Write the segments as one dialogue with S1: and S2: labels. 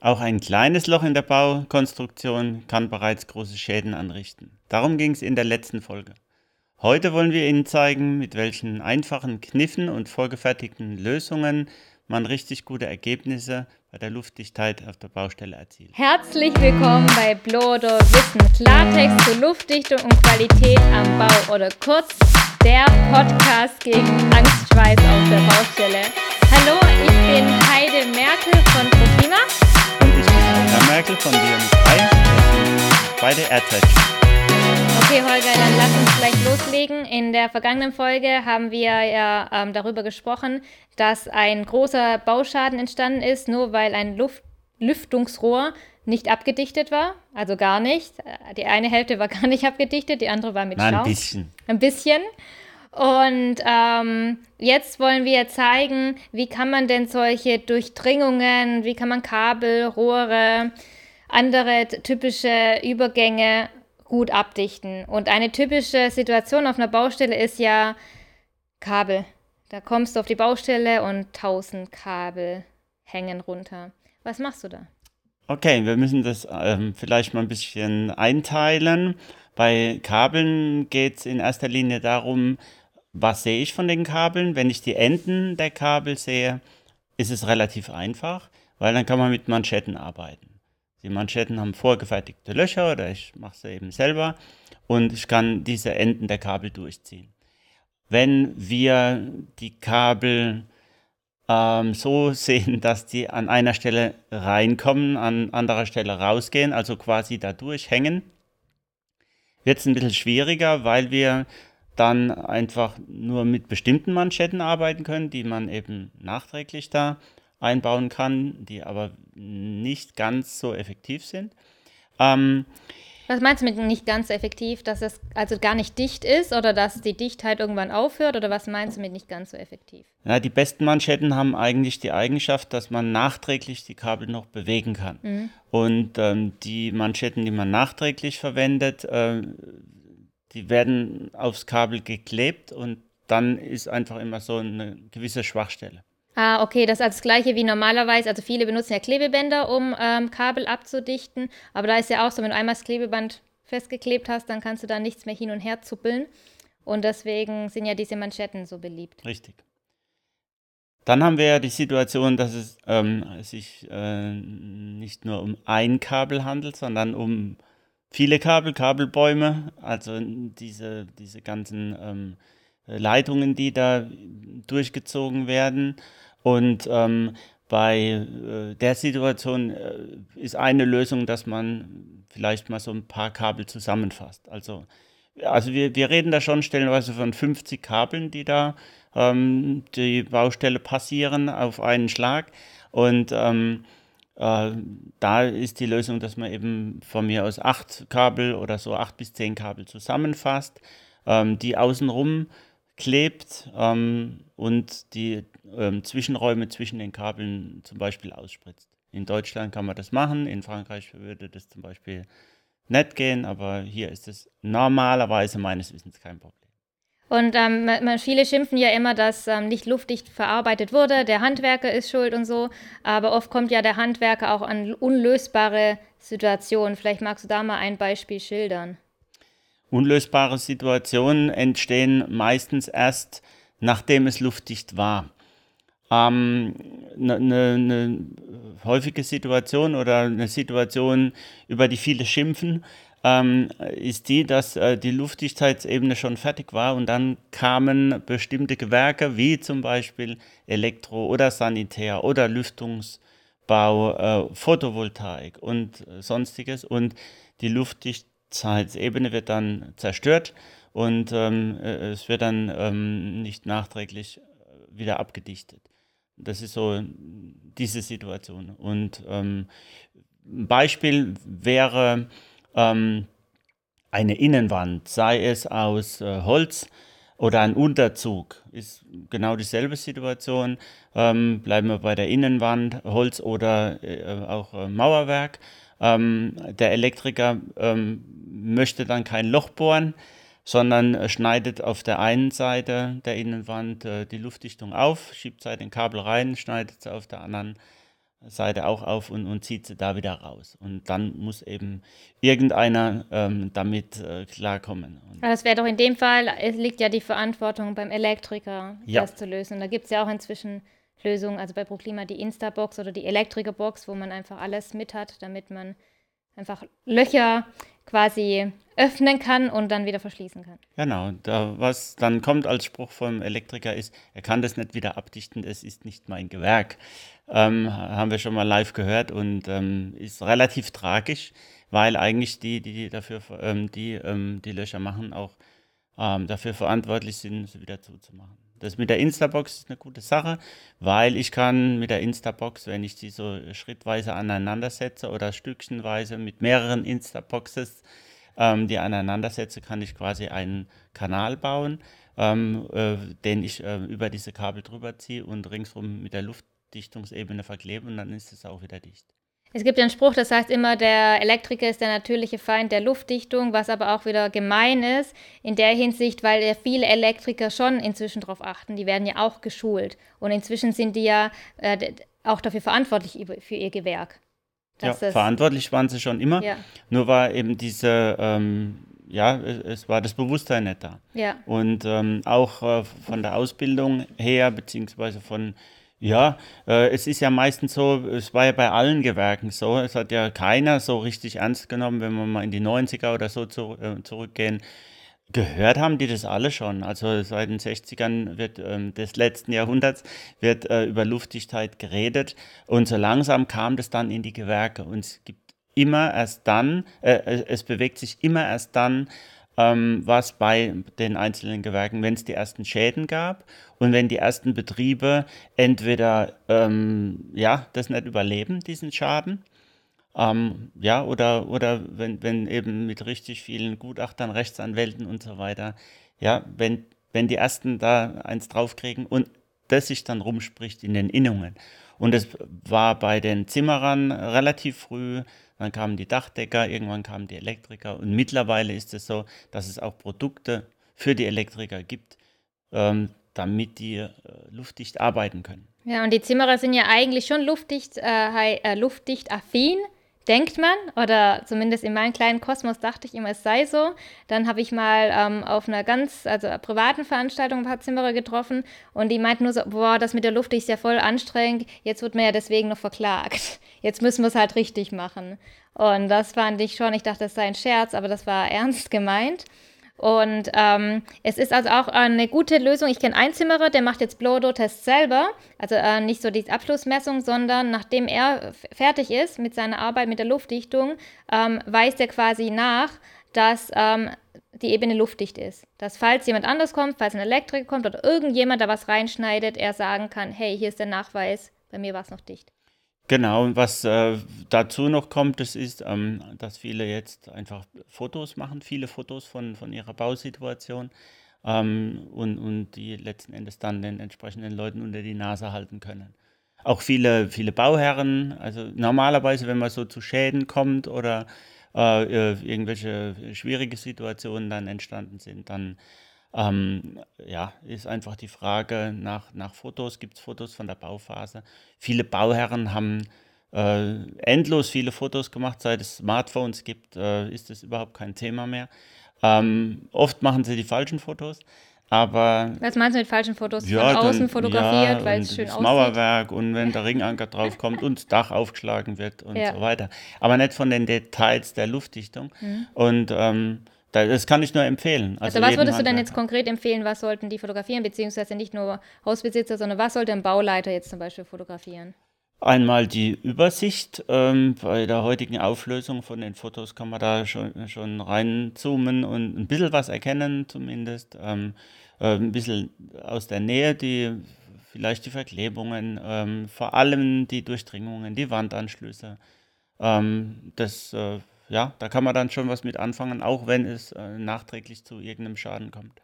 S1: Auch ein kleines Loch in der Baukonstruktion kann bereits große Schäden anrichten. Darum ging es in der letzten Folge. Heute wollen wir Ihnen zeigen, mit welchen einfachen Kniffen und vorgefertigten Lösungen man richtig gute Ergebnisse bei der Luftdichtheit auf der Baustelle erzielt.
S2: Herzlich willkommen bei Blodo Wissen Klartext zur Luftdichtung und Qualität am Bau oder kurz der Podcast gegen Angstschweiß auf der Baustelle. Hallo, ich bin Heide Merkel von Profima.
S1: Und ich bin Herr Merkel von DM3, beide AirTouch.
S2: Okay, Holger, dann lass uns gleich loslegen. In der vergangenen Folge haben wir ja ähm, darüber gesprochen, dass ein großer Bauschaden entstanden ist, nur weil ein Luft Lüftungsrohr nicht abgedichtet war, also gar nicht. Die eine Hälfte war gar nicht abgedichtet, die andere war mit Schaum.
S1: ein bisschen.
S2: Ein bisschen. Und ähm, jetzt wollen wir zeigen, wie kann man denn solche Durchdringungen, wie kann man Kabel, Rohre, andere typische Übergänge gut abdichten. Und eine typische Situation auf einer Baustelle ist ja Kabel. Da kommst du auf die Baustelle und tausend Kabel hängen runter. Was machst du da?
S1: Okay, wir müssen das ähm, vielleicht mal ein bisschen einteilen. Bei Kabeln geht es in erster Linie darum, was sehe ich von den Kabeln. Wenn ich die Enden der Kabel sehe, ist es relativ einfach, weil dann kann man mit Manschetten arbeiten. Die Manschetten haben vorgefertigte Löcher oder ich mache sie eben selber und ich kann diese Enden der Kabel durchziehen. Wenn wir die Kabel ähm, so sehen, dass die an einer Stelle reinkommen, an anderer Stelle rausgehen, also quasi da durchhängen, wird es ein bisschen schwieriger, weil wir dann einfach nur mit bestimmten Manschetten arbeiten können, die man eben nachträglich da einbauen kann, die aber nicht ganz so effektiv sind. Ähm,
S2: Was meinst du mit nicht ganz so effektiv, dass es also gar nicht dicht ist oder dass die Dichtheit irgendwann aufhört oder was meinst du mit nicht ganz so effektiv?
S1: ja, die besten Manschetten haben eigentlich die Eigenschaft, dass man nachträglich die Kabel noch bewegen kann. Und ähm, die Manschetten, die man nachträglich verwendet, äh, die werden aufs Kabel geklebt und dann ist einfach immer so eine gewisse Schwachstelle.
S2: Ah, okay, das ist also das gleiche wie normalerweise. Also viele benutzen ja Klebebänder, um ähm, Kabel abzudichten. Aber da ist ja auch so, wenn du einmal das Klebeband festgeklebt hast, dann kannst du da nichts mehr hin und her zuppeln. Und deswegen sind ja diese Manschetten so beliebt.
S1: Richtig. Dann haben wir ja die Situation, dass es ähm, sich äh, nicht nur um ein Kabel handelt, sondern um viele Kabel, Kabelbäume, also diese, diese ganzen ähm, Leitungen, die da durchgezogen werden. Und ähm, bei äh, der Situation äh, ist eine Lösung, dass man vielleicht mal so ein paar Kabel zusammenfasst. Also, also wir, wir reden da schon stellenweise von 50 Kabeln, die da ähm, die Baustelle passieren auf einen Schlag. Und ähm, äh, da ist die Lösung, dass man eben von mir aus acht Kabel oder so acht bis zehn Kabel zusammenfasst, ähm, die außenrum klebt ähm, und die ähm, Zwischenräume zwischen den Kabeln zum Beispiel ausspritzt. In Deutschland kann man das machen, in Frankreich würde das zum Beispiel nicht gehen, aber hier ist es normalerweise meines Wissens kein Problem.
S2: Und ähm, ma- ma- viele schimpfen ja immer, dass ähm, nicht luftdicht verarbeitet wurde. Der Handwerker ist schuld und so. Aber oft kommt ja der Handwerker auch an unlösbare Situationen. Vielleicht magst du da mal ein Beispiel schildern.
S1: Unlösbare Situationen entstehen meistens erst, nachdem es luftdicht war. Eine ähm, ne, ne häufige Situation oder eine Situation, über die viele schimpfen, ähm, ist die, dass äh, die Luftdichtheitsebene schon fertig war und dann kamen bestimmte Gewerke wie zum Beispiel Elektro oder Sanitär oder Lüftungsbau, äh, Photovoltaik und sonstiges und die Luftdichtheitsebene wird dann zerstört und ähm, äh, es wird dann ähm, nicht nachträglich äh, wieder abgedichtet. Das ist so diese Situation. Und ähm, ein Beispiel wäre ähm, eine Innenwand, sei es aus äh, Holz oder ein Unterzug, ist genau dieselbe Situation. Ähm, bleiben wir bei der Innenwand, Holz oder äh, auch äh, Mauerwerk. Ähm, der Elektriker ähm, möchte dann kein Loch bohren, sondern äh, schneidet auf der einen Seite der Innenwand äh, die Luftdichtung auf, schiebt sie den Kabel rein, schneidet sie auf der anderen Seite auch auf und, und zieht sie da wieder raus. Und dann muss eben irgendeiner ähm, damit äh, klarkommen. Und
S2: Aber es wäre doch in dem Fall, es liegt ja die Verantwortung beim Elektriker,
S1: Ja.
S2: das zu lösen. Und da gibt es ja auch inzwischen Lösungen, also bei Proclima die Instabox oder die Elektrikerbox, wo man einfach alles mit hat, damit man einfach Löcher quasi öffnen kann und dann wieder verschließen kann.
S1: Genau, da, was dann kommt als Spruch vom Elektriker ist, er kann das nicht wieder abdichten, es ist nicht mein Gewerk. Ähm, haben wir schon mal live gehört und ähm, ist relativ tragisch, weil eigentlich die, die, dafür, ähm, die, ähm, die Löcher machen, auch ähm, dafür verantwortlich sind, sie wieder zuzumachen. Das mit der Instabox ist eine gute Sache, weil ich kann mit der Instabox, wenn ich die so schrittweise aneinander setze oder stückchenweise mit mehreren Instaboxes, ähm, die aneinander setze, kann ich quasi einen Kanal bauen, äh, den ich äh, über diese Kabel drüber ziehe und ringsrum mit der Luftdichtungsebene verklebe und dann ist es auch wieder dicht.
S2: Es gibt ja einen Spruch, das heißt immer, der Elektriker ist der natürliche Feind der Luftdichtung, was aber auch wieder gemein ist, in der Hinsicht, weil ja viele Elektriker schon inzwischen darauf achten, die werden ja auch geschult. Und inzwischen sind die ja äh, auch dafür verantwortlich für ihr Gewerk.
S1: Ja, verantwortlich waren sie schon immer,
S2: Ja,
S1: nur war eben diese, ähm, ja, es, es war das Bewusstsein nicht da.
S2: ja.
S1: Und ähm, auch äh, von der Ausbildung her, beziehungsweise von, ja, äh, es ist ja meistens so, es war ja bei allen Gewerken so, es hat ja keiner so richtig ernst genommen, wenn wir mal in die 90er oder so zu, äh, zurückgehen. Gehört haben die das alle schon. Also seit den 60ern wird, ähm, des letzten Jahrhunderts wird äh, über Luftdichtheit geredet und so langsam kam das dann in die Gewerke und es gibt immer erst dann, äh, es es bewegt sich immer erst dann, ähm, was bei den einzelnen Gewerken, wenn es die ersten Schäden gab und wenn die ersten Betriebe entweder ähm, ja, das nicht überleben, diesen Schaden, ähm, ja, oder, oder wenn, wenn eben mit richtig vielen Gutachtern, Rechtsanwälten und so weiter, ja, wenn, wenn die ersten da eins draufkriegen und das sich dann rumspricht in den Innungen. Und es war bei den Zimmerern relativ früh, dann kamen die Dachdecker, irgendwann kamen die Elektriker und mittlerweile ist es so, dass es auch Produkte für die Elektriker gibt, ähm, damit die äh, luftdicht arbeiten können.
S2: Ja, und die Zimmerer sind ja eigentlich schon luftdicht, äh, äh, luftdicht affin, denkt man, oder zumindest in meinem kleinen Kosmos dachte ich immer, es sei so. Dann habe ich mal ähm, auf einer ganz, also einer privaten Veranstaltung ein paar Zimmerer getroffen und die meinten nur so, boah, das mit der Luft ist ja voll anstrengend, jetzt wird man ja deswegen noch verklagt. Jetzt müssen wir es halt richtig machen. Und das fand ich schon, ich dachte, das sei ein Scherz, aber das war ernst gemeint. Und ähm, es ist also auch eine gute Lösung. Ich kenne einen Zimmerer, der macht jetzt Blow-Door-Tests selber. Also äh, nicht so die Abschlussmessung, sondern nachdem er fertig ist mit seiner Arbeit mit der Luftdichtung, ähm, weist er quasi nach, dass ähm, die Ebene luftdicht ist. Dass falls jemand anders kommt, falls ein Elektriker kommt oder irgendjemand da was reinschneidet, er sagen kann, hey, hier ist der Nachweis, bei mir war es noch dicht.
S1: Genau, und was äh, dazu noch kommt, das ist, ähm, dass viele jetzt einfach Fotos machen, viele Fotos von, von ihrer Bausituation ähm, und, und die letzten Endes dann den entsprechenden Leuten unter die Nase halten können. Auch viele, viele Bauherren, also normalerweise, wenn man so zu Schäden kommt oder äh, äh, irgendwelche schwierige Situationen dann entstanden sind, dann ähm, ja, ist einfach die Frage nach, nach Fotos. Gibt es Fotos von der Bauphase? Viele Bauherren haben äh, endlos viele Fotos gemacht. Seit es Smartphones gibt, äh, ist das überhaupt kein Thema mehr. Ähm, oft machen sie die falschen Fotos, aber
S2: Was meinst du mit falschen Fotos?
S1: ja,
S2: Von außen
S1: dann-
S2: fotografiert,
S1: ja,
S2: weil es schön
S1: das
S2: aussieht?
S1: Mauerwerk und wenn der Ringanker drauf kommt und das Dach aufgeschlagen wird und
S2: Ja.
S1: so weiter. Aber nicht von den Details der Luftdichtung.
S2: Mhm.
S1: Und ähm, das kann ich nur empfehlen.
S2: Also, was
S1: jedem
S2: würdest du denn jetzt konkret empfehlen, was sollten die fotografieren, beziehungsweise nicht nur Hausbesitzer, sondern was sollte ein Bauleiter jetzt zum Beispiel fotografieren?
S1: Einmal die Übersicht. Ähm, bei der heutigen Auflösung von den Fotos kann man da schon, schon reinzoomen und ein bisschen was erkennen zumindest. Ähm, äh, ein bisschen aus der Nähe die vielleicht die Verklebungen, ähm, vor allem die Durchdringungen, die Wandanschlüsse. Ähm, das, äh, ja, da kann man dann schon was mit anfangen, auch wenn es äh, nachträglich zu irgendeinem Schaden kommt.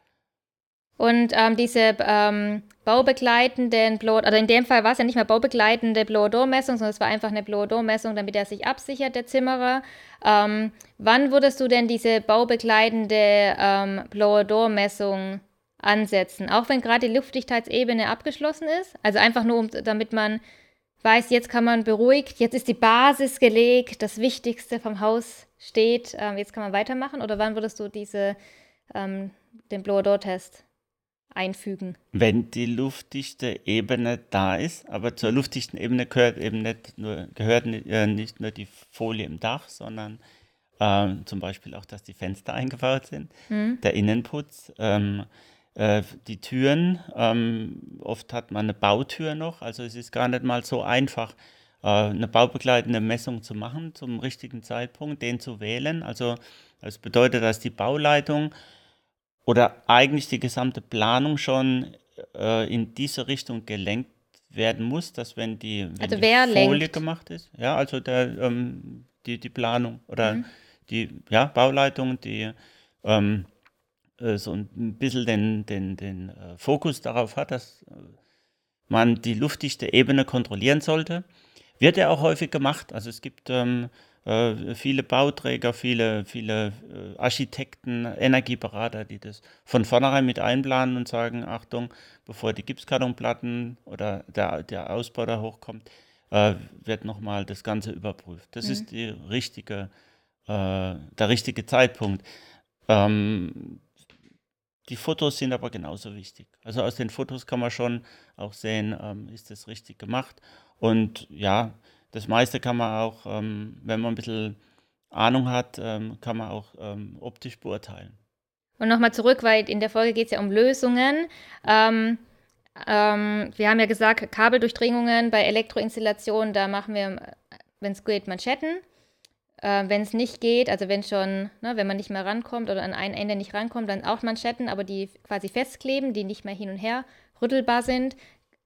S2: Und ähm, diese ähm, baubegleitenden Blow, oder in dem Fall war es ja nicht mehr baubegleitende Blow-Door-Messung, sondern es war einfach eine Blow-Door-Messung, damit er sich absichert, der Zimmerer. Ähm, wann würdest du denn diese baubegleitende ähm, Blow-Door-Messung ansetzen? Auch wenn gerade die Luftdichtheitsebene abgeschlossen ist? Also einfach nur, um, damit man weiß, jetzt kann man beruhigt, jetzt ist die Basis gelegt, das Wichtigste vom Haus steht, ähm, jetzt kann man weitermachen? Oder wann würdest du diese, ähm, den Blower-Door-Test einfügen?
S1: Wenn die luftdichte Ebene da ist, aber zur luftdichten Ebene gehört eben nicht nur, gehört nicht, äh, nicht nur die Folie im Dach, sondern ähm, zum Beispiel auch, dass die Fenster eingebaut sind, mhm. der Innenputz, ähm, äh, die Türen. Ähm, oft hat man eine Bautür noch, also es ist gar nicht mal so einfach, äh, eine baubegleitende Messung zu machen zum richtigen Zeitpunkt, den zu wählen. Also das bedeutet, dass die Bauleitung oder eigentlich die gesamte Planung schon äh, in diese Richtung gelenkt werden muss, dass wenn die, wenn
S2: also
S1: die
S2: Folie
S1: lenkt? gemacht ist, ja, also der, ähm, die, die Planung oder mhm. die ja, Bauleitung, die ähm, äh, so ein bisschen den, den, den äh, Fokus darauf hat, dass äh, man die luftdichte Ebene kontrollieren sollte. Wird ja auch häufig gemacht. Also es gibt ähm, äh, viele Bauträger, viele, viele äh, Architekten, Energieberater, die das von vornherein mit einplanen und sagen, Achtung, bevor die Gipskartonplatten oder der, der Ausbau da hochkommt, äh, wird nochmal das Ganze überprüft. Das mhm. ist die richtige, der richtige Zeitpunkt. Ähm, die Fotos sind aber genauso wichtig. Also aus den Fotos kann man schon auch sehen, ähm, ist das richtig gemacht. Und ja, das meiste kann man auch, ähm, wenn man ein bisschen Ahnung hat, ähm, kann man auch ähm, optisch beurteilen.
S2: Und nochmal zurück, weil in der Folge geht es ja um Lösungen. Ähm, ähm, wir haben ja gesagt, Kabeldurchdringungen bei Elektroinstallationen, da machen wir, wenn es geht, Manschetten. Äh, wenn es nicht geht, also wenn schon, ne, wenn man nicht mehr rankommt oder an ein Ende nicht rankommt, dann auch Manschetten, aber die quasi festkleben, die nicht mehr hin und her rüttelbar sind.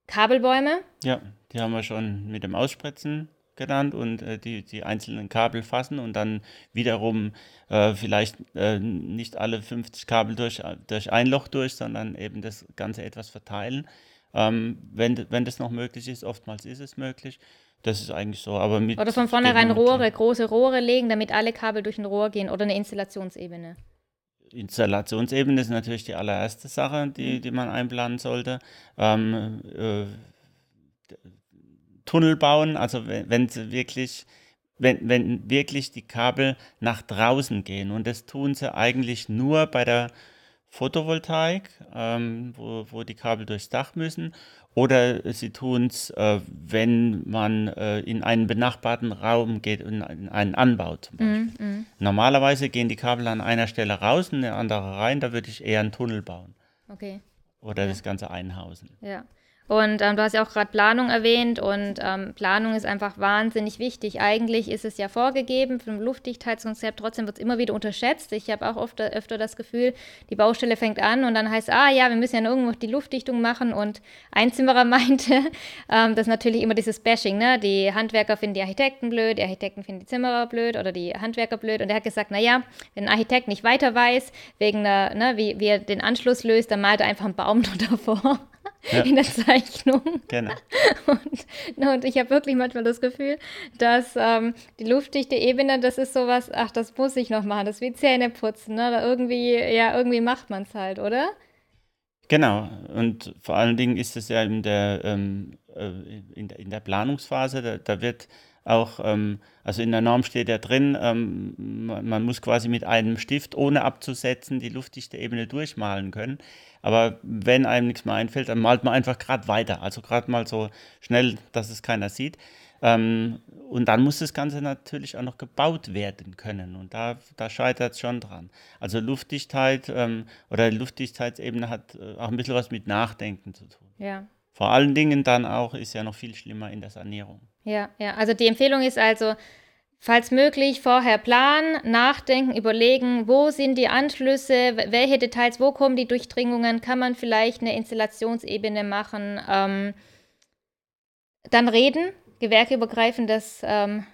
S2: Kabelbäume.
S1: Ja, die haben wir schon mit dem Ausspritzen genannt und äh, die, die einzelnen Kabel fassen und dann wiederum äh, vielleicht äh, nicht alle 50 Kabel durch, durch ein Loch durch, sondern eben das Ganze etwas verteilen. Ähm, wenn, wenn das noch möglich ist, oftmals ist es möglich. Das ist eigentlich so. Aber mit
S2: oder von vornherein Rohre, große Rohre legen, damit alle Kabel durch ein Rohr gehen oder eine Installationsebene.
S1: Installationsebene ist natürlich die allererste Sache, die, mhm. die man einplanen sollte. Ähm, äh, Tunnel bauen, also wenn, wenn sie wirklich, wenn, wenn wirklich die Kabel nach draußen gehen. Und das tun sie eigentlich nur bei der Photovoltaik, ähm, wo, wo die Kabel durchs Dach müssen oder sie tun es, äh, wenn man äh, in einen benachbarten Raum geht, in, in einen Anbau zum Beispiel. Mm, mm. Normalerweise gehen die Kabel an einer Stelle raus und eine andere rein, da würde ich eher einen Tunnel bauen.
S2: Okay.
S1: Oder ja. das Ganze einhausen.
S2: Ja. Und ähm, du hast ja auch gerade Planung erwähnt und ähm, Planung ist einfach wahnsinnig wichtig. Eigentlich ist es ja vorgegeben vom Luftdichtheitskonzept, trotzdem wird es immer wieder unterschätzt. Ich habe auch oft, öfter das Gefühl, die Baustelle fängt an und dann heißt, ah ja, wir müssen ja irgendwo die Luftdichtung machen und ein Zimmerer meinte, ähm, das ist natürlich immer dieses Bashing, ne? die Handwerker finden die Architekten blöd, die Architekten finden die Zimmerer blöd oder die Handwerker blöd und er hat gesagt, naja, wenn ein Architekt nicht weiter weiß, wegen einer, ne, wie, wie er den Anschluss löst, dann malt er einfach einen Baum davor ja. in der Zeichnung. Genau. Und, und ich habe wirklich manchmal das Gefühl, dass ähm, die luftdichte Ebene, das ist sowas, ach, das muss ich noch machen, das ist wie Zähne putzen, ne? Oder irgendwie, ja, irgendwie macht man es halt, oder?
S1: Genau, und vor allen Dingen ist es ja in der, ähm, äh, in der, in der Planungsphase, da, da wird auch, ähm, also in der Norm steht ja drin, ähm, man, muss quasi mit einem Stift, ohne abzusetzen, die luftdichte Ebene durchmalen können. Aber wenn einem nichts mehr einfällt, dann malt man einfach gerade weiter. Also gerade mal so schnell, dass es keiner sieht. Ähm, und dann muss das Ganze natürlich auch noch gebaut werden können. Und da, da scheitert es schon dran. Also Luftdichtheit ähm, oder Luftdichtheitsebene hat äh, auch ein bisschen was mit Nachdenken zu tun.
S2: Ja.
S1: Vor allen Dingen dann auch ist ja noch viel schlimmer in der Sanierung.
S2: Ja, ja. Also die Empfehlung ist also, Falls möglich, vorher planen, nachdenken, überlegen, wo sind die Anschlüsse, welche Details, wo kommen die Durchdringungen, kann man vielleicht eine Installationsebene machen. Ähm, dann reden, gewerkeübergreifendes ähm,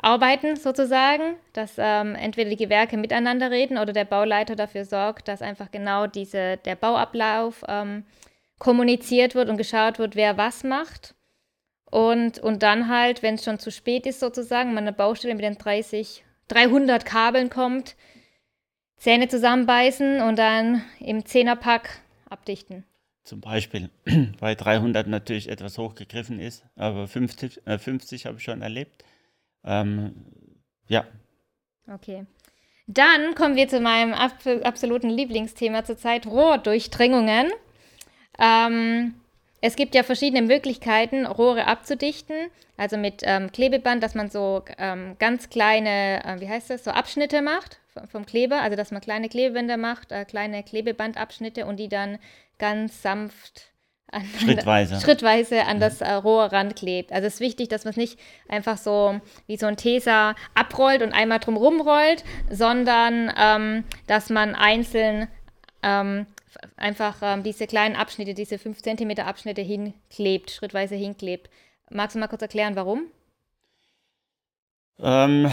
S2: Arbeiten sozusagen, dass ähm, entweder die Gewerke miteinander reden oder der Bauleiter dafür sorgt, dass einfach genau diese, der Bauablauf ähm, kommuniziert wird und geschaut wird, wer was macht. Und, und dann halt, wenn es schon zu spät ist sozusagen, man eine Baustelle mit den 30, 300 Kabeln kommt, Zähne zusammenbeißen und dann im Zehnerpack abdichten.
S1: zum Beispiel bei 300 natürlich etwas hochgegriffen ist, aber 50, äh, 50 habe ich schon erlebt. Ähm, ja.
S2: Okay. Dann kommen wir zu meinem absoluten Lieblingsthema zurzeit, Rohrdurchdringungen. Ähm, es gibt ja verschiedene Möglichkeiten, Rohre abzudichten. Also mit ähm, Klebeband, dass man so ähm, ganz kleine, äh, wie heißt das, so Abschnitte macht vom Kleber. Also dass man kleine Klebebänder macht, äh, kleine Klebebandabschnitte und die dann ganz sanft
S1: an, schrittweise.
S2: schrittweise an das äh, Rohr ranklebt. Also es ist wichtig, dass man es nicht einfach so wie so ein Tesa abrollt und einmal drum rumrollt, sondern ähm, dass man einzeln ähm, einfach ähm, diese kleinen Abschnitte, diese 5 cm Abschnitte hinklebt, schrittweise hinklebt. Magst du mal kurz erklären, warum?
S1: Ähm,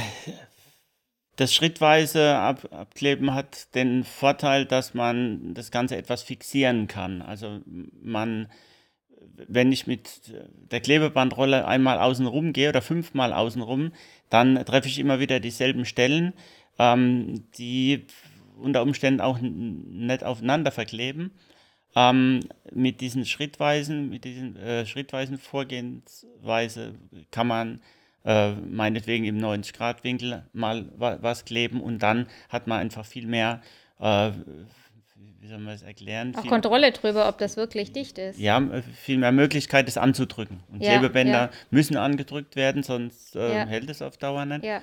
S1: das schrittweise Ab Abkleben hat den Vorteil, dass man das Ganze etwas fixieren kann. Also man, wenn ich mit der Klebebandrolle einmal außenrum gehe oder fünfmal außenrum, dann treffe ich immer wieder dieselben Stellen, ähm, die unter Umständen auch nicht aufeinander verkleben. Ähm, mit diesen schrittweisen, mit diesen äh, schrittweisen Vorgehensweise kann man äh, meinetwegen im 90-Grad-Winkel mal wa was kleben und dann hat man einfach viel mehr, äh, wie soll man es erklären?
S2: Auch viel, Kontrolle drüber, ob das wirklich dicht ist.
S1: Ja, viel mehr Möglichkeit, es anzudrücken. Und ja, Klebebänder ja. müssen angedrückt werden, sonst äh, ja. hält es auf Dauer nicht. Ja.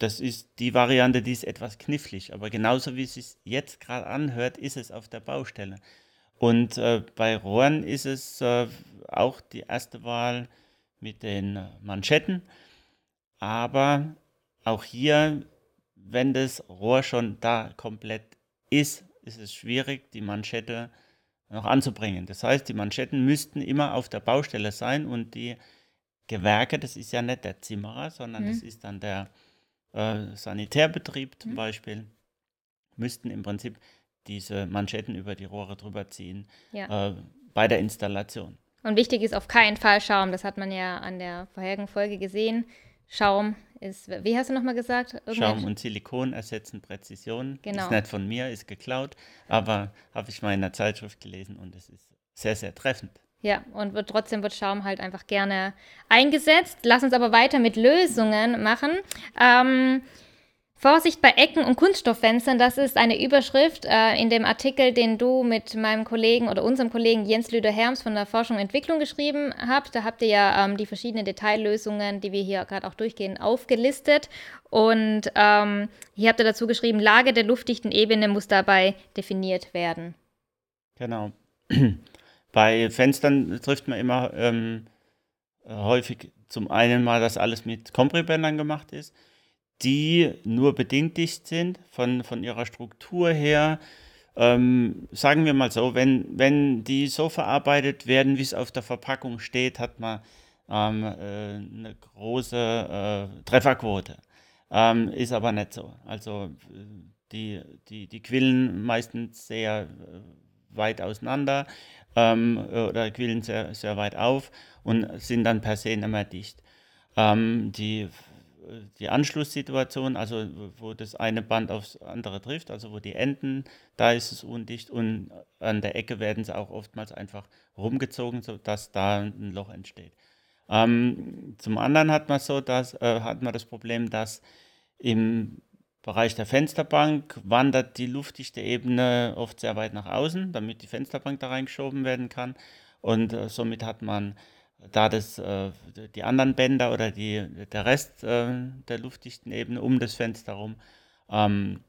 S1: Das ist die Variante, die ist etwas knifflig. Aber genauso wie es sich jetzt gerade anhört, ist es auf der Baustelle. Und äh, bei Rohren ist es äh, auch die erste Wahl mit den Manschetten. Aber auch hier, wenn das Rohr schon da komplett ist, ist es schwierig, die Manschette noch anzubringen. Das heißt, die Manschetten müssten immer auf der Baustelle sein und die Gewerke, das ist ja nicht der Zimmerer, sondern mhm. das ist dann der äh, Sanitärbetrieb zum mhm. Beispiel, müssten im Prinzip diese Manschetten über die Rohre drüber ziehen ja. äh, bei der Installation.
S2: Und wichtig ist auf keinen Fall Schaum. Das hat man ja an der vorherigen Folge gesehen. Schaum ist, wie hast du nochmal gesagt?
S1: Irgendein Schaum und Silikon ersetzen Präzision. Genau. Ist nicht von mir, ist geklaut, aber habe ich mal in einer Zeitschrift gelesen und es ist sehr, sehr treffend.
S2: Ja, und wird, trotzdem wird Schaum halt einfach gerne eingesetzt. Lass uns aber weiter mit Lösungen machen. Ähm, Vorsicht bei Ecken und Kunststofffenstern, das ist eine Überschrift äh, in dem Artikel, den du mit meinem Kollegen oder unserem Kollegen Jens Lüder-Herms von der Forschung und Entwicklung geschrieben habt. Da habt ihr ja ähm, die verschiedenen Detaillösungen, die wir hier gerade auch durchgehen, aufgelistet. Und ähm, hier habt ihr dazu geschrieben, Lage der luftdichten Ebene muss dabei definiert werden.
S1: Genau. Bei Fenstern trifft man immer ähm, häufig zum einen mal, dass alles mit Kompribändern gemacht ist, die nur bedingt dicht sind von, von ihrer Struktur her. Ähm, sagen wir mal so, wenn, wenn die so verarbeitet werden, wie es auf der Verpackung steht, hat man ähm, äh, eine große äh, Trefferquote. Ähm, ist aber nicht so. Also die, die, die quillen meistens sehr äh, weit auseinander ähm, oder quillen sehr, sehr weit auf und sind dann per se nicht mehr dicht. Ähm, die, die Anschlusssituation, also wo das eine Band aufs andere trifft, also wo die Enden, da ist es undicht und an der Ecke werden sie auch oftmals einfach rumgezogen, sodass da ein Loch entsteht. Ähm, zum anderen hat man so, dass, äh, hat man das Problem, dass im Bereich der Fensterbank wandert die luftdichte Ebene oft sehr weit nach außen, damit die Fensterbank da reingeschoben werden kann. Und äh, somit hat man, da das, äh, die anderen Bänder oder die, der Rest äh, der luftdichten Ebene um das Fenster herum ähm,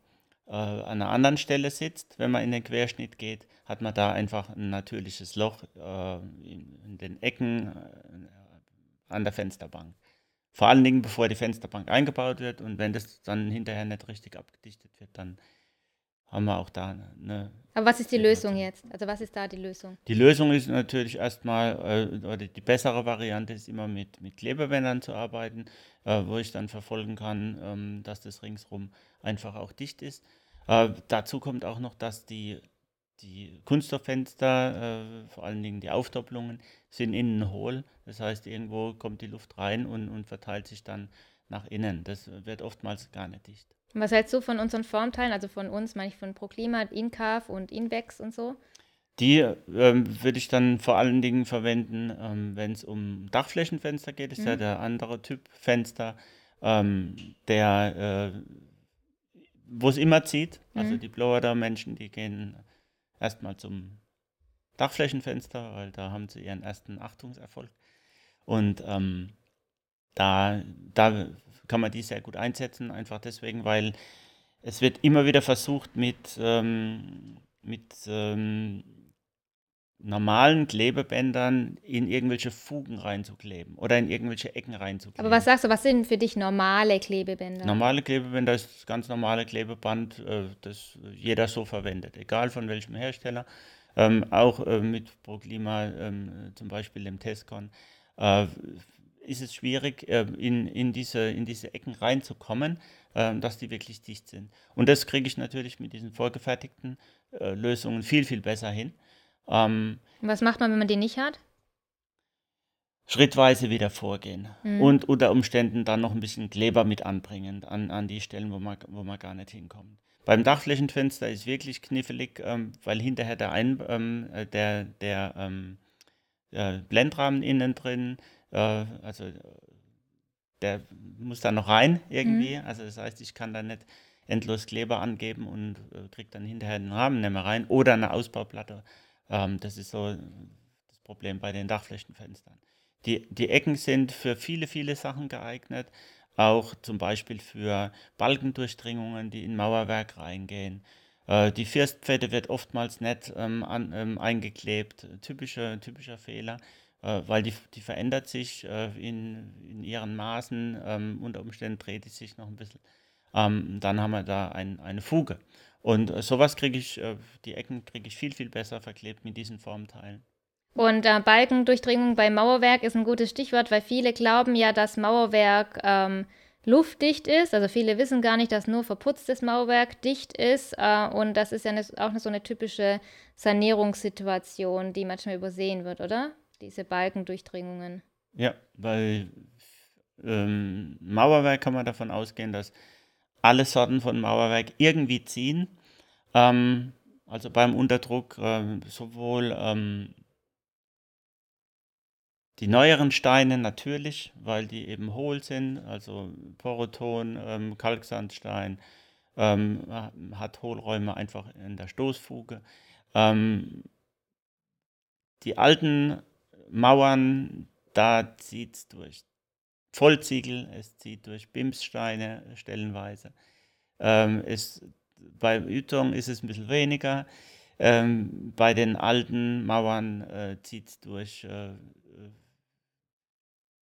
S1: äh, an einer anderen Stelle sitzt, wenn man in den Querschnitt geht, hat man da einfach ein natürliches Loch äh, in, in, den Ecken äh, an der Fensterbank. Vor allen Dingen, bevor die Fensterbank eingebaut wird und wenn das dann hinterher nicht richtig abgedichtet wird, dann haben wir auch da eine.
S2: Aber was ist die Lösung jetzt? Also was ist da die Lösung?
S1: Die Lösung ist natürlich erstmal, äh, oder die bessere Variante ist immer mit, mit Klebebändern zu arbeiten, äh, wo ich dann verfolgen kann, ähm, dass das ringsrum einfach auch dicht ist. Äh, dazu kommt auch noch, dass die die Kunststofffenster, äh, vor allen Dingen die Aufdoppelungen, sind innen hohl. Das heißt, irgendwo kommt die Luft rein und, und verteilt sich dann nach innen. Das wird oftmals gar nicht dicht.
S2: Was hältst du von unseren Formteilen, also von uns, meine ich von ProKlima, InCAF und InVex und so?
S1: Die ähm, würde ich dann vor allen Dingen verwenden, ähm, wenn es um Dachflächenfenster geht. Das ist ja der andere Typ Fenster, ähm, der, äh, wo es immer zieht. Also die Blower-Menschen, die gehen erstmal zum Dachflächenfenster, weil da haben sie ihren ersten Achtungserfolg. Und ähm, da, da kann man die sehr gut einsetzen, einfach deswegen, weil es wird immer wieder versucht, mit, ähm, mit ähm, normalen Klebebändern in irgendwelche Fugen reinzukleben oder in irgendwelche Ecken reinzukleben.
S2: Aber was sagst du, was sind für dich normale Klebebänder?
S1: Normale Klebebänder ist das ganz normale Klebeband, äh, das jeder so verwendet, egal von welchem Hersteller. Ähm, auch äh, mit ProKlima, ähm, zum Beispiel dem Tescon, äh, ist es schwierig, äh, in, in, diese, in diese Ecken reinzukommen, äh, dass die wirklich dicht sind. Und das kriege ich natürlich mit diesen vorgefertigten äh, Lösungen viel, viel besser hin. Ähm,
S2: Was macht man, wenn man die nicht hat?
S1: schrittweise wieder vorgehen und unter Umständen dann noch ein bisschen Kleber mit anbringen an, an die Stellen, wo man, wo man gar nicht hinkommt. Beim Dachflächenfenster ist wirklich knifflig, ähm, weil hinterher der, Ein, ähm, äh, der, der, ähm, der Blendrahmen innen drin, äh, also äh, der muss da noch rein irgendwie. Also das heißt, ich kann da nicht endlos Kleber angeben und äh, kriege dann hinterher den Rahmen nicht mehr rein oder eine Ausbauplatte. Ähm, das ist so das Problem bei den Dachflächenfenstern. Die, die Ecken sind für viele, viele Sachen geeignet, auch zum Beispiel für Balkendurchdringungen, die in Mauerwerk reingehen. Äh, die Firstpfette wird oftmals nicht ähm, an, ähm, eingeklebt, typischer, typischer Fehler, äh, weil die, die verändert sich äh, in, in ihren Maßen, ähm, unter Umständen dreht die sich noch ein bisschen. Ähm, dann haben wir da ein, eine Fuge. Und äh, sowas kriege ich, äh, die Ecken kriege ich viel, viel besser verklebt mit diesen Formteilen.
S2: Und äh, Balkendurchdringung bei Mauerwerk ist ein gutes Stichwort, weil viele glauben ja, dass Mauerwerk ähm, luftdicht ist. Also viele wissen gar nicht, dass nur verputztes Mauerwerk dicht ist. Äh, und das ist ja ne, auch so eine typische Sanierungssituation, die manchmal übersehen wird, oder? Diese Balkendurchdringungen.
S1: Ja, bei ähm, Mauerwerk kann man davon ausgehen, dass alle Sorten von Mauerwerk irgendwie ziehen. Ähm, also beim Unterdruck ähm, sowohl ähm, die neueren Steine natürlich, weil die eben hohl sind, also Poroton, ähm, Kalksandstein, ähm, hat Hohlräume einfach in der Stoßfuge. Ähm, die alten Mauern, da zieht es durch Vollziegel, es zieht durch Bimssteine stellenweise. Ähm, es, bei Ytong ist es ein bisschen weniger. Ähm, bei den alten Mauern äh, zieht es durch äh,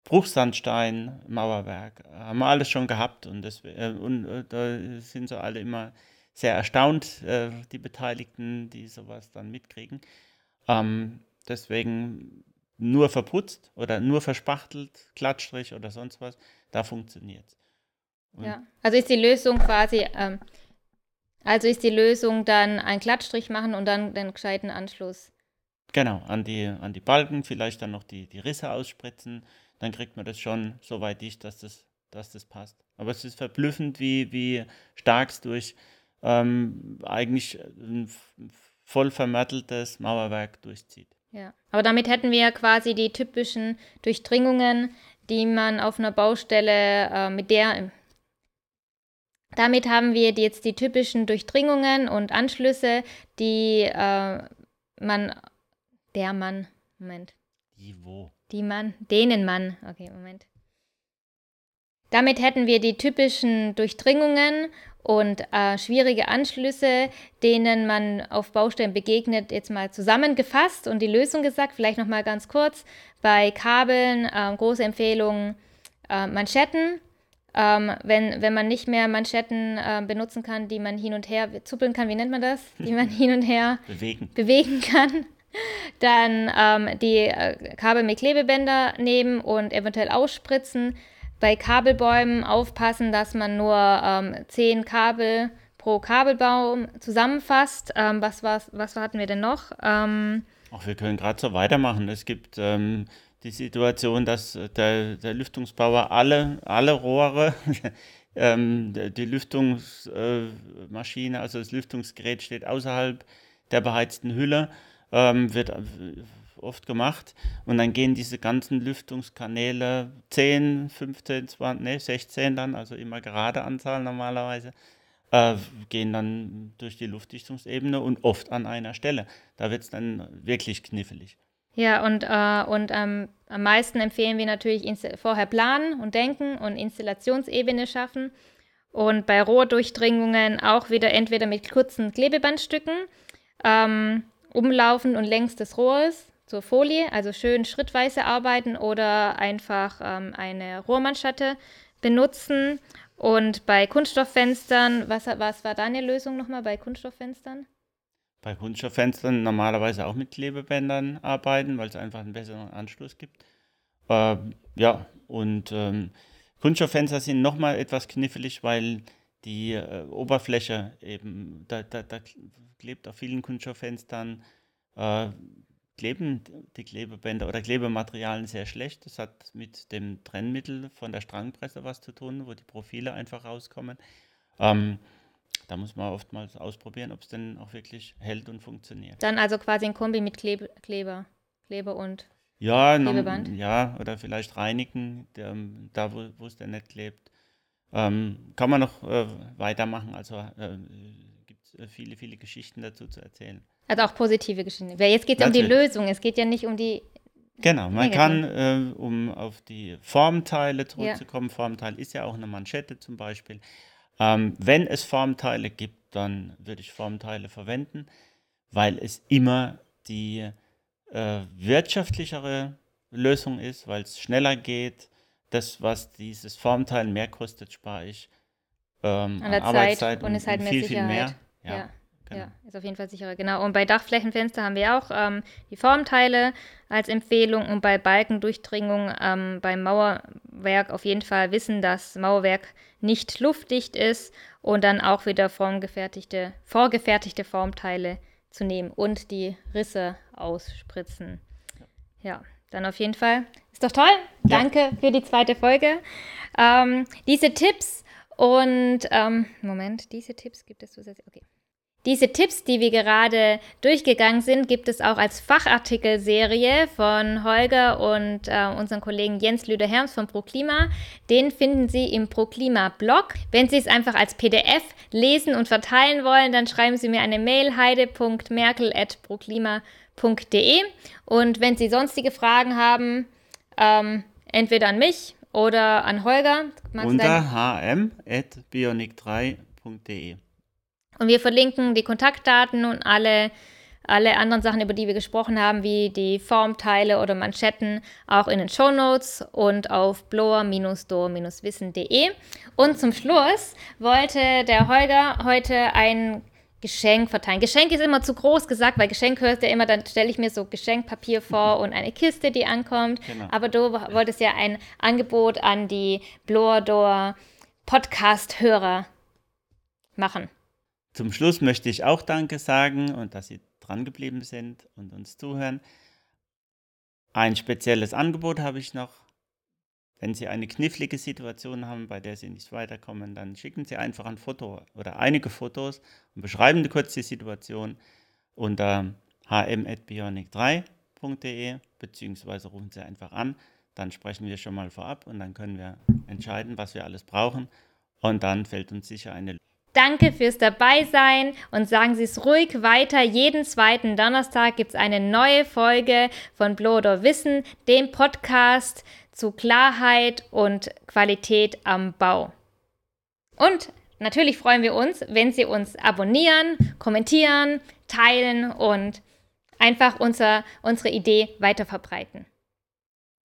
S1: Bruchsandstein, Mauerwerk. Haben wir alles schon gehabt und, das, äh, und äh, da sind so alle immer sehr erstaunt, äh, die Beteiligten, die sowas dann mitkriegen. Ähm, deswegen nur verputzt oder nur verspachtelt, Glattstrich oder sonst was, da funktioniert es.
S2: Ja, also ist die Lösung quasi, ähm, also ist die Lösung dann ein Glattstrich machen und dann den gescheiten Anschluss.
S1: Genau, an die, an die Balken, vielleicht dann noch die, die Risse ausspritzen, dann kriegt man das schon so weit dicht, dass das, dass das passt. Aber es ist verblüffend, wie, wie stark es durch ähm, eigentlich ein voll vermörteltes Mauerwerk durchzieht.
S2: Ja, aber damit hätten wir ja quasi die typischen Durchdringungen, die man auf einer Baustelle äh, mit der. Damit haben wir jetzt die typischen Durchdringungen und Anschlüsse, die äh, man, der Mann, Moment.
S1: Die wo?
S2: Die Mann, denen Mann, okay, Moment. Damit hätten wir die typischen Durchdringungen und äh, schwierige Anschlüsse, denen man auf Baustellen begegnet, jetzt mal zusammengefasst und die Lösung gesagt. Vielleicht noch mal ganz kurz: Bei Kabeln äh, große Empfehlung äh, Manschetten. Ähm, wenn, wenn man nicht mehr Manschetten äh, benutzen kann, die man hin und her zuppeln kann, wie nennt man das? Die man hin und her
S1: Bewegen.
S2: bewegen kann, dann ähm, die äh, Kabel mit Klebebänder nehmen und eventuell ausspritzen. Bei Kabelbäumen aufpassen, dass man nur ähm, zehn Kabel pro Kabelbaum zusammenfasst. Ähm, was, was, was hatten wir denn noch? Ähm,
S1: Ach, wir können gerade so weitermachen. Es gibt ähm, die Situation, dass der, der Lüftungsbauer alle, alle Rohre, ähm, die Lüftungsmaschine, also das Lüftungsgerät steht außerhalb der beheizten Hülle. ähm, wird oft gemacht. Und dann gehen diese ganzen Lüftungskanäle 10, 15, 20, nee, 16 dann, also immer gerade Anzahl normalerweise, äh, gehen dann durch die Luftdichtungsebene und oft an einer Stelle. Da wird es dann wirklich knifflig.
S2: Ja, und, äh, und ähm, am meisten empfehlen wir natürlich vorher planen und denken und Installationsebene schaffen. Und bei Rohrdurchdringungen auch wieder entweder mit kurzen Klebebandstücken ähm, umlaufen und längs des Rohres zur Folie, also schön schrittweise arbeiten oder einfach ähm, eine Rohrmanschette benutzen. Und bei Kunststofffenstern, was, was war deine Lösung nochmal bei Kunststofffenstern?
S1: Bei Kunststofffenstern normalerweise auch mit Klebebändern arbeiten, weil es einfach einen besseren Anschluss gibt. Äh, ja, und ähm, Kunststofffenster sind nochmal etwas knifflig, weil die äh, Oberfläche eben, da, da, da klebt auf vielen Kunststofffenstern äh, kleben die Klebebänder oder Klebematerialien sehr schlecht. Das hat mit dem Trennmittel von der Strangpresse was zu tun, wo die Profile einfach rauskommen. Ähm, da muss man oftmals ausprobieren, ob es denn auch wirklich hält und funktioniert.
S2: Dann also quasi ein Kombi mit Klebe, Kleber, Kleber und
S1: ja, Klebeband? ja, oder vielleicht reinigen, der, da wo es denn nicht klebt. Ähm, kann man noch äh, weitermachen, also äh, viele, viele Geschichten dazu zu erzählen.
S2: Also auch positive Geschichten. Weil jetzt geht es um die Lösung, es geht ja nicht um die.
S1: Genau, man kann, äh, um auf die Formteile zurückzukommen, ja. Formteil ist ja auch eine Manschette zum Beispiel. Ähm, wenn es Formteile gibt, dann würde ich Formteile verwenden, weil es immer die äh, wirtschaftlichere Lösung ist, weil es schneller geht. Das, was dieses Formteil mehr kostet, spare ich
S2: ähm, an, der an Zeit und, und ist halt mehr viel, Sicherheit. viel mehr. Ja. ja. Genau. Ja, ist auf jeden Fall sicherer. Genau. Und bei Dachflächenfenster haben wir auch ähm, die Formteile als Empfehlung und bei Balkendurchdringung ähm, beim Mauerwerk auf jeden Fall wissen, dass Mauerwerk nicht luftdicht ist und dann auch wieder formgefertigte, vorgefertigte Formteile zu nehmen und die Risse ausspritzen. Ja, dann auf jeden Fall. Ist doch toll. Ja. Danke für die zweite Folge. Ähm, diese Tipps und ähm, Moment, diese Tipps gibt es zusätzlich. Okay. Diese Tipps, die wir gerade durchgegangen sind, gibt es auch als Fachartikelserie von Holger und äh, unseren Kollegen Jens Lüder-Herms von ProKlima. Den finden Sie im ProKlima-Blog. Wenn Sie es einfach als PDF lesen und verteilen wollen, dann schreiben Sie mir eine Mail heide.merkel.proklima.de. Und wenn Sie sonstige Fragen haben, ähm, entweder an mich oder an Holger.
S1: Unter hm.bionic3.de.
S2: Und wir verlinken die Kontaktdaten und alle, alle anderen Sachen, über die wir gesprochen haben, wie die Formteile oder Manschetten, auch in den Show Notes und auf blower-door-wissen.de. Und zum Schluss wollte der Holger heute ein Geschenk verteilen. Geschenk ist immer zu groß gesagt, weil Geschenk hörst ja immer, dann stelle ich mir so Geschenkpapier vor und eine Kiste, die ankommt. Genau. Aber du wolltest ja ein Angebot an die Blower Door Podcast-Hörer machen.
S1: Zum Schluss möchte ich auch Danke sagen und dass Sie dran geblieben sind und uns zuhören. Ein spezielles Angebot habe ich noch. Wenn Sie eine knifflige Situation haben, bei der Sie nicht weiterkommen, dann schicken Sie einfach ein Foto oder einige Fotos und beschreiben kurz die Situation unter hm.bionic3.de beziehungsweise rufen Sie einfach an. Dann sprechen wir schon mal vorab und dann können wir entscheiden, was wir alles brauchen. Und dann fällt uns sicher eine Lösung.
S2: Danke fürs Dabeisein und sagen Sie es ruhig weiter. Jeden zweiten Donnerstag gibt es eine neue Folge von Bloder Wissen, dem Podcast zu Klarheit und Qualität am Bau. Und natürlich freuen wir uns, wenn Sie uns abonnieren, kommentieren, teilen und einfach unser, unsere Idee weiter verbreiten.